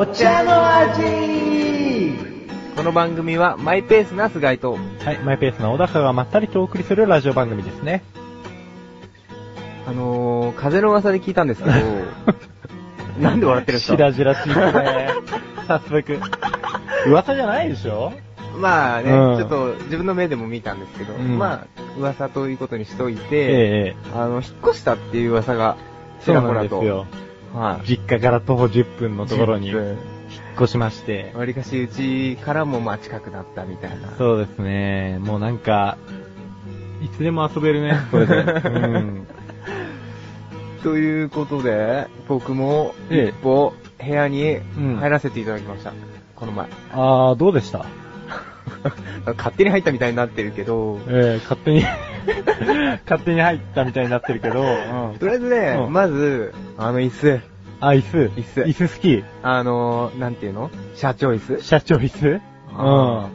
お茶の味この番組はマイペースな菅井と、はい、マイペースな小高がまったりとお送りするラジオ番組ですね。あのー、風の噂で聞いたんですけど、なんで笑ってるんですか？しらじらしいですね。早速。噂じゃないでしょ？まあね、うんちょっと自分の目でも見たんですけど、うんまあ、噂ということにしといて、ええあの、引っ越したっていう噂が、ちそうらほらと。なんですよ。はい。実家から徒歩10分のところに10引っ分越しまして。わりかしうちからもまあ近くなったみたいな。そうですね。もうなんか、いつでも遊べるね、これで。うん。ということで、僕もええ一歩部屋にうん入らせていただきました。この前。あー、どうでした？勝手に入ったみたいになってるけど、ええ勝手に、勝手に入ったみたいになってるけど、うんとりあえずね、うんまず、あの椅子、あ、椅子。椅子椅子好き。あのー、なんていうの？社長椅子社長椅子？あ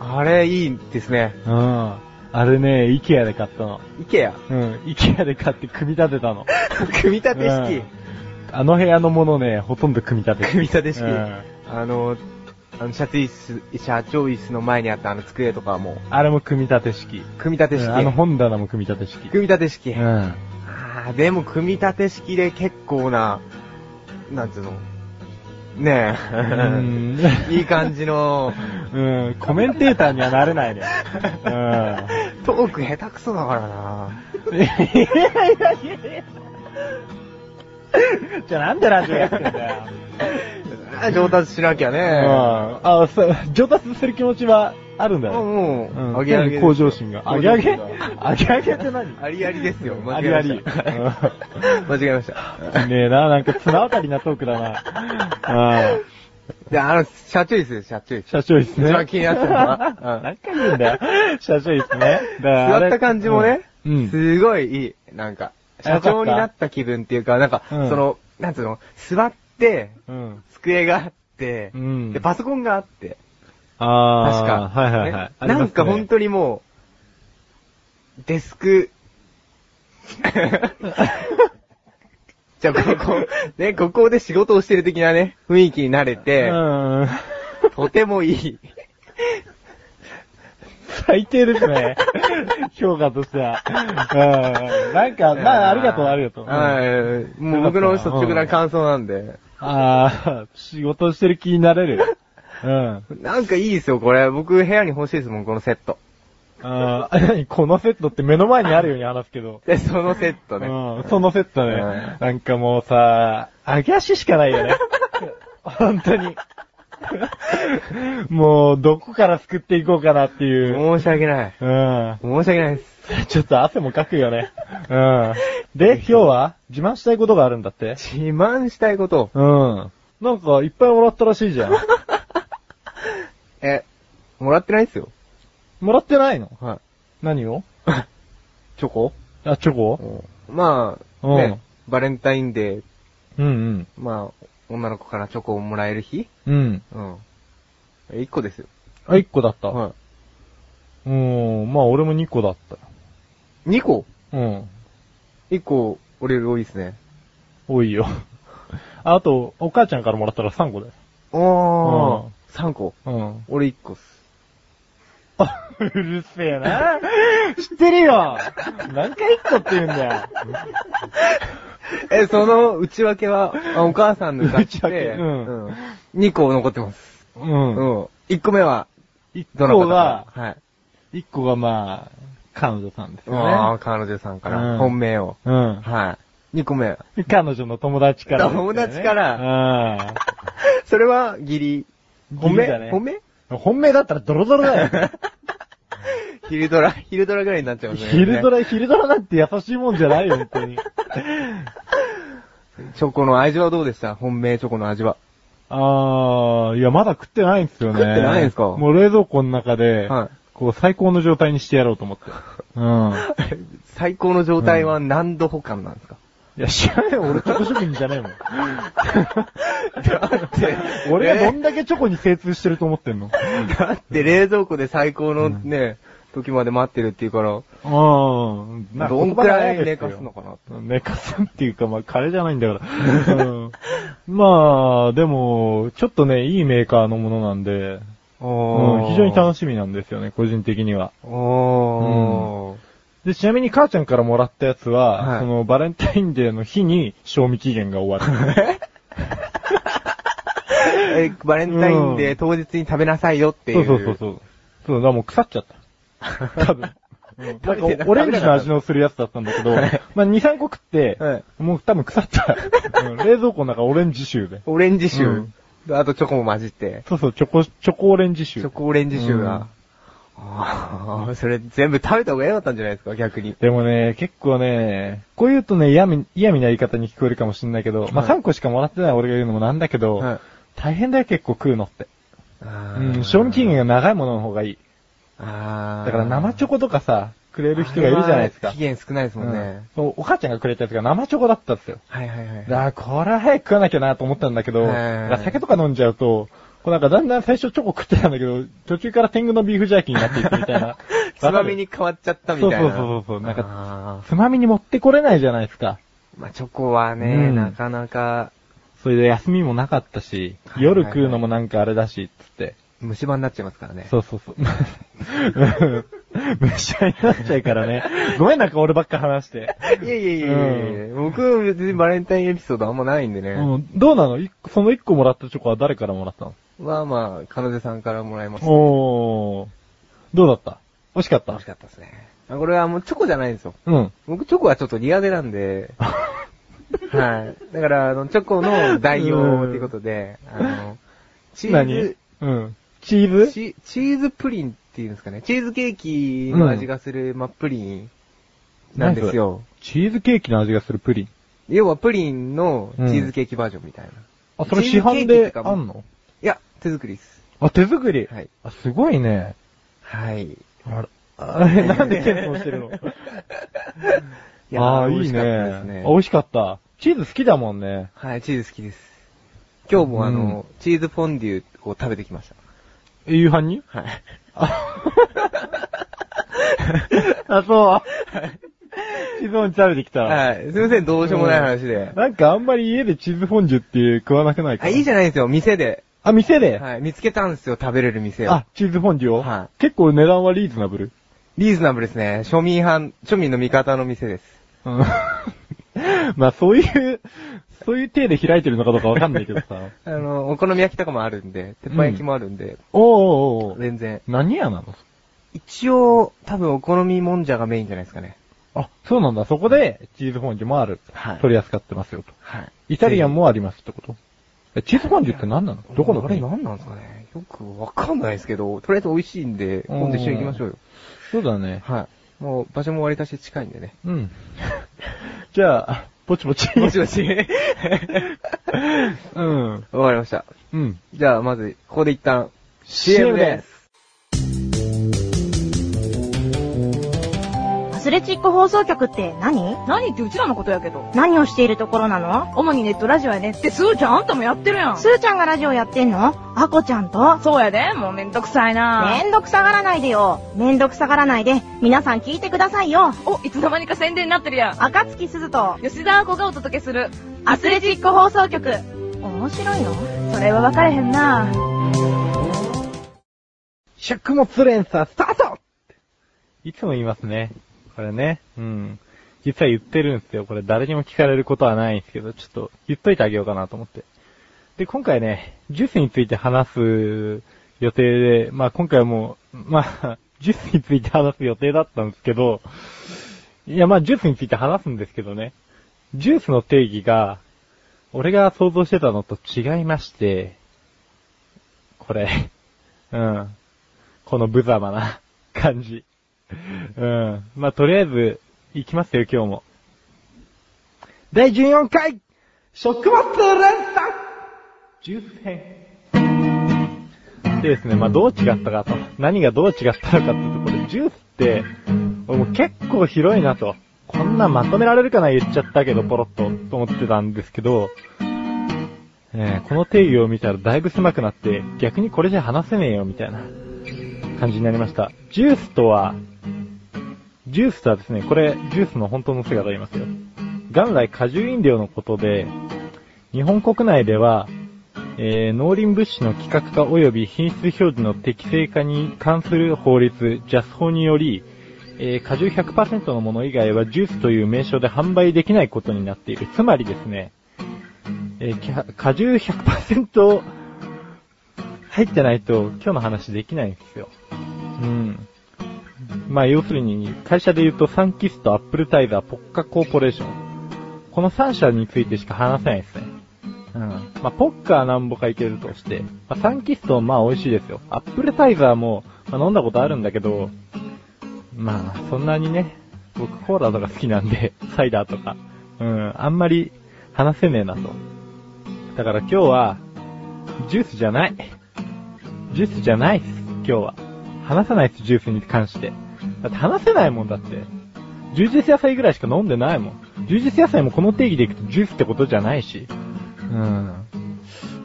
あれいいですね。うん。うん。あれね、イケアで買ったの。イケア？うん。イケアで買って組み立てたの。組み立て式。うんあの部屋のものね、ほとんど組み立て組み立て式。うんあの、あの、社長椅子、社長椅子の前にあったあの机とかはもう、あれも組み立て式。組み立て式。うんあの本棚も組み立て式。組み立て式。うん。あーでも組み立て式で結構な、なんつうの？ねうんえ。いい感じの、うん。コメンテーターにはなれないね。うトーク下手くそだからな。ん。いやいやいやいやじゃあなんでラジオやってんだよ。あ上達しなきゃうん。ね。あ、そう、上達する気持ちはあるんだよ。もう、うん。あげあげ。向上心が。あげあげ？あげあげって何？ありありですよ。間ありました。あり。うん間違えました。ねえな、なんか綱渡りなトークだな。うん。で、あの、社長椅子です、社長椅子。社長いいっすね。一番気になってるのはうん何回言うんだよ。社長いいっすね。座った感じもね、うん。うんすごいいい。なんか、社長になった気分っていうか、なんか、うんその、なんつうの、座って、うん。机があって、うんで、パソコンがあって、あ確か。はいはいはい。ねなんか本当にもう、デスク、じゃあ、ここ、ね、ここで仕事をしてる的なね、雰囲気になれて、うん。とてもいい。最低ですね。評価としては。うん。なんか、まあ、ありがとう、ありがとう。はい。もう僕の率直な感想なんで。ああ、仕事してる気になれる。うん。なんかいいですよ、これ。僕部屋に欲しいですもん、このセット。ああ、何？このセットって目の前にあるように話すけど。で、そのセットね。うん、そのセットね。うんなんかもうさ、揚げ足しかないよね。本当に。もう、どこから救っていこうかなっていう。申し訳ない。うん。申し訳ないです。ちょっと汗もかくよね。うん。で、今日は自慢したいことがあるんだって？自慢したいこと。うん。なんか、いっぱいもらったらしいじゃん。え、もらってないっすよ。もらってないの？は何を？い。チョコ？あ、チョコ？まあ、うんね、バレンタインデー、うんまあ、女の子からチョコをもらえる日？うん。うん。うん。一個ですよ。あ、1個だった。はうん。まあ、俺も2個だった。い。二個？うん。一個、俺より多いですね。多いよ。あ あと、お母ちゃんからもらったら3個だよ。おー。三個？うん。俺一個っす。あ、うるせえな。知ってるよ何回1個って言うんだよ。え、その内訳は、あお母さんの買って、内訳うんうん。二個残ってます。うん。うん。一個目は、1どの方個が、はい。1個がまあ、彼女さんですよああ、ね。彼女さんかうら、ん本命を。うん。はい。二個目。彼女の友達からね、友達からうん。それは、義理。本命？義理だね本命？本命だったらドロドロだよ。昼ドラ、昼ドラぐらいになっちゃうね。昼ドラ、昼ドラなんて優しいもんじゃないよ、本当に。チョコの味はどうでした？本命チョコの味は。あー、いや、まだ食ってないんですよね。食ってないんですか？もう冷蔵庫の中で、はいこう、最高の状態にしてやろうと思って。うん。最高の状態は何度保管なんですか、いや、知らないよ、俺チョコ職人じゃねえもん。だって、俺がどんだけチョコに精通してると思ってんの？だって冷蔵庫で最高のね、時まで待ってるっていうから、うん。まあどんくらい寝かすのかな。寝かすっていうか、まあ、カレーじゃないんだから。うん、まあ、でも、ちょっとね、いいメーカーのものなんで、うん、非常に楽ししみなんですよね、個人的には。み。おー。で、ちなみに母ちゃんからもらったやつは、はいそのバレンタインデーの日に賞味期限が終わる。え、バレンタインデー当日に食べなさいよってい。そううそうそうそう。そう、だからもう腐っちゃった。多分。うんなんかオレンジの味のするやつだったんだけど、まあ2、3個食って、はいもう多分腐った。うん 冷蔵庫の中オレンジ臭で。オレンジ臭。あとチョコも混じって。そうそう、チョコ、チョコオレンジ臭チョ。コオレンジ臭うんが。ああ、それ全部食べた方が良かったんじゃないですか、逆に。でもね、結構ね、こう言うとね、嫌み、嫌味な言い方に聞こえるかもしれないけど、まあはい3個しかもらってない俺が言うのもなんだけど、はい大変だよ結構食うのって。うん、賞味期限が長いものの方がいい。あーだから生チョコとかさ、くれる人がいるじゃないですか。期限少ないですもんね。うんお母ちゃんがくれたやつが生チョコだったんですよ。はいはいはい。だから、これは早く食わなきゃなと思ったんだけど、酒とか飲んじゃうと、こうなんかだんだん最初チョコ食ってたんだけど、途中から天狗のビーフジャーキーになっていくみたいな。つまみに変わっちゃったみたいな。そうそうそうそうなんかか、つまみに持ってこれないじゃないですか。まあチョコはね、うんなかなか、それで休みもなかったし、夜食うのもなんかあれだし、つって。虫歯になっちゃいますからね。そうそうそう。虫歯になっちゃうからね。ごめんなんか俺ばっか話して。いやいやいやいや、僕別にバレンタインエピソードあんまないんでね。うん、どうなの？一個その一個もらったチョコは誰からもらったの？まあまあ、彼女さんからもらいました。おー。どうだった？美味しかった？楽しかったですね。あこれはもうチョコじゃないんですよ。うん。僕チョコはちょっと苦手なんで、はい。だから、あの、チョコの代用っていうことで、あの、チーズ、何うん。チーズ？チチーズプリンっていうんですかね。チーズケーキの味がする、まあ、プリンなんですよ。チーズケーキの味がするプリン？要はプリンのチーズケーキバージョンみたいな。あ、それ市販であんの？いや、手作りです。あ、手作り？はい。あ、すごいね。はい。あら、あれ、なんで謙遜してるの？いやーあー、いいね。ねあ美味しかった。チーズ好きだもんね。はい、チーズ好きです。今日もあの、チーズフォンデュを食べてきました。え夕飯に？はい。あ、そう。チーズフォンデュ食べてきた。はい。すいません、どうしようもない話で。なんかあんまり家でチーズフォンデュって食わなくないか？あ、いいじゃないですよ、店で。あ、店で、はい、見つけたんですよ、食べれる店を。あ、チーズフォンデュを、はい結構値段はリーズナブル？リーズナブルですね。庶民派、庶民の味方の店です。うん まあそういう、そういう体で開いてるのかどうかわかんないけどさ。あの、お好み焼きとかもあるんで、鉄板焼きもあるんで、おーおーおー全然。何屋なの？一応、多分お好みもんじゃがメインじゃないですかね。あ、そうなんだ。そこで、チーズフォンデュもある。はい取り扱ってますよと。はい。イタリアンもありますってこと？え、チーズフォンデュって何なの？どこのあれ国何なんですかね？よくわかんないですけど、とりあえず美味しいんで、今度一緒に行きましょうよ。そうだね。はい。もう場所も割り足し近いんでね。うん。じゃあ、ぼちぼち。もしもし。うん。わかりました。うん。じゃあ、まず、ここで一旦、CM です。スレチック放送局って何？何ってうちらのことやけど。何をしているところなの？主にネットラジオやねって、すーちゃんあんたもやってるやん。スーちゃんがラジオやってんの？アコちゃんと？そうやで、もうめんどくさいなめんどくさがらないでよ。めんどくさがらないで、皆さん聞いてくださいよ。お、いつの間にか宣伝になってるやん。赤月鈴と吉田亜子がお届けする。アスレチック放送局。面白いの？それは分かれへんな食物連鎖スタートいつも言いますね。これね。うん。実は言ってるんですよ。これ誰にも聞かれることはないんですけど、ちょっと言っといてあげようかなと思って。で、今回ね、ジュースについて話す予定で、まあ今回はもう、まあ、ジュースについて話す予定だったんですけど、いやまあジュースについて話すんですけどね、ジュースの定義が、俺が想像してたのと違いまして、これ、うん。この無様な感じ。うん。まあ、とりあえず、行きますよ、今日も。第14回食物連鎖ジュース編。でですね、まあ、どう違ったかと。何がどう違ったのかっていうと、これ、ジュースって、もう結構広いなと。こんなんまとめられるかな言っちゃったけど、ポロッと、と思ってたんですけど、えーこの定義を見たらだいぶ狭くなって、逆にこれじゃ話せねえよ、みたいな感じになりました。ジュースとは、ジュースとはですね、これ、ジュースの本当の姿を言いますよ。元来果汁飲料のことで、日本国内では、えー、農林物資の規格化及び品質表示の適正化に関する法律、ジャス法により、えー、果汁100%のもの以外はジュースという名称で販売できないことになっている。つまりですね、えー、果汁100%入ってないと今日の話できないんですよ。うん。まあ要するに、会社で言うとサンキスト、アップルタイザー、ポッカコーポレーション。この3社についてしか話せないですね。うん。まあ、ポッカーなんぼかいけるとして、まあ、サンキストまあ美味しいですよ。アップルタイザーも、まあ、飲んだことあるんだけど、まあ、そんなにね、僕コーラとか好きなんで、サイダーとか、うん、あんまり話せねえなと。だから今日は、ジュースじゃない。ジュースじゃないっす、今日は。話さないっす、ジュースに関して。だって話せないもんだって。充実野菜ぐらいしか飲んでないもん。充実野菜もこの定義でいくとジュースってことじゃないし。うん。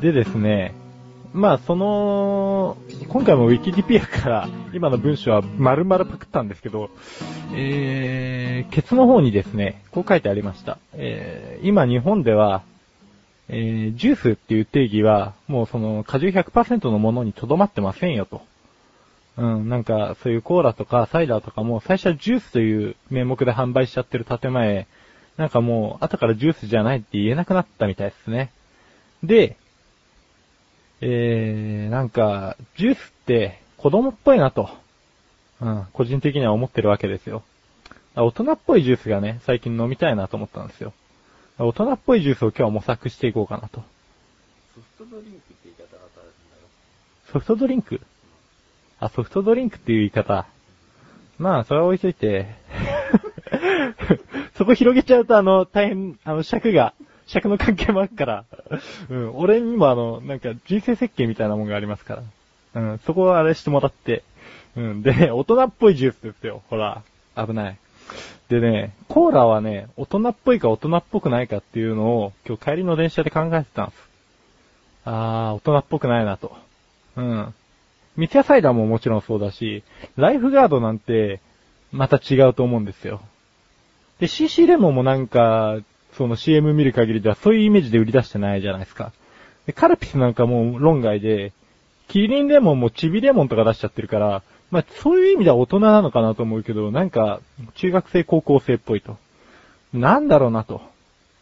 でですね、まあその、今回も Wikipedia から今の文章は丸々パクったんですけど、えー、ケツの方にですね、こう書いてありました。えー、今日本では、えー、ジュースっていう定義は、もうその果汁100%のものにとどまってませんよと。うん、なんか、そういうコーラとかサイダーとかも最初はジュースという名目で販売しちゃってる建前、なんかもう、後からジュースじゃないって言えなくなったみたいですね。で、えー、なんか、ジュースって子供っぽいなと、うん、個人的には思ってるわけですよ。大人っぽいジュースがね、最近飲みたいなと思ったんですよ。大人っぽいジュースを今日は模索していこうかなと。ソフトドリンクって言い方が新しいんだよ。ソフトドリンク？あ、ソフトドリンクっていう言い方。まあ、それは置いといて。そこ広げちゃうとあの、大変、あの、尺が、尺の関係もあるから。うん、俺にもあの、なんか人生設計みたいなもんがありますから。うん、そこはあれしてもらって。うん、でね、大人っぽいジュースですよ。ほら、危ない。でね、コーラはね、大人っぽいか大人っぽくないかっていうのを、今日帰りの電車で考えてたんです。あー、大人っぽくないなと。うん。三ツ矢サイダーももちろんそうだし、ライフガードなんて、また違うと思うんですよ。で、CC レモンもなんか、その CM 見る限りではそういうイメージで売り出してないじゃないですか。で、カルピスなんかも論外で、キリンレモンもチビレモンとか出しちゃってるから、まあそういう意味では大人なのかなと思うけど、なんか、中学生高校生っぽいと。なんだろうなと、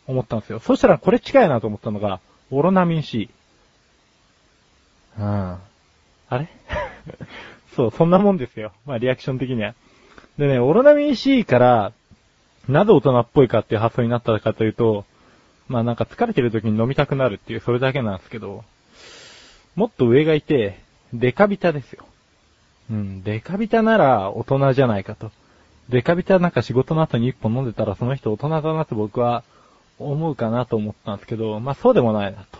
思ったんですよ。そしたらこれ近いなと思ったのが、オロナミン C。うん。あれ？そう、そんなもんですよ。まあリアクション的には。でね、オロナミン C から、なぜ大人っぽいかっていう発想になったかというと、まあなんか疲れてる時に飲みたくなるっていう、それだけなんですけど、もっと上がいて、デカビタですよ。うん、デカビタなら大人じゃないかと。デカビタなんか仕事の後に一本飲んでたらその人大人だなって僕は思うかなと思ったんですけど、まあそうでもないなと。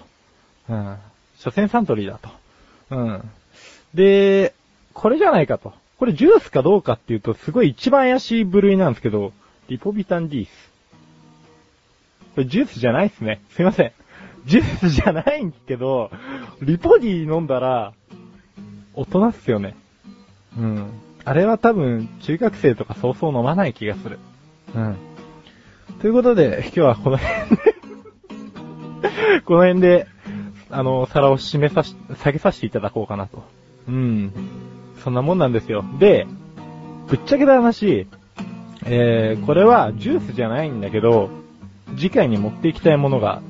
うん。所詮サントリーだと。うん。で、これじゃないかと。これジュースかどうかっていうとすごい一番怪しい部類なんですけど、リポビタン D ス。これジュースじゃないっすね。すいません。ジュースじゃないんですけど、リポディ飲んだら、大人っすよね。うん。あれは多分、中学生とかそうそう飲まない気がする。うん。ということで、今日はこの辺でこの辺で、あの、皿を締めさし、下げさせていただこうかなと。うん。そんなもんなんですよ。で、ぶっちゃけた話、えー、これはジュースじゃないんだけど、次回に持っていきたいものが、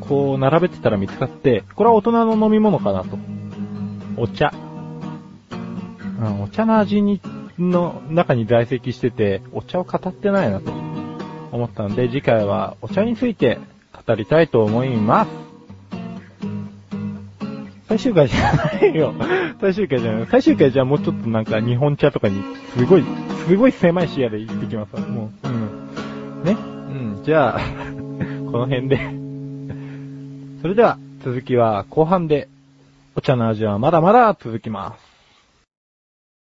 こう並べてたら見つかって、これは大人の飲み物かなと。お茶。うん、お茶の味に、の中に在籍してて、お茶を語ってないなと思ったんで、次回はお茶について語りたいと思います。最終回じゃないよ。最終回じゃない。最終回じゃあもうちょっとなんか日本茶とかに、すごい、すごい狭い視野で行ってきますもう。うん。ね。うん。じゃあ、この辺で。それでは、続きは後半で、お茶の味はまだまだ続きます。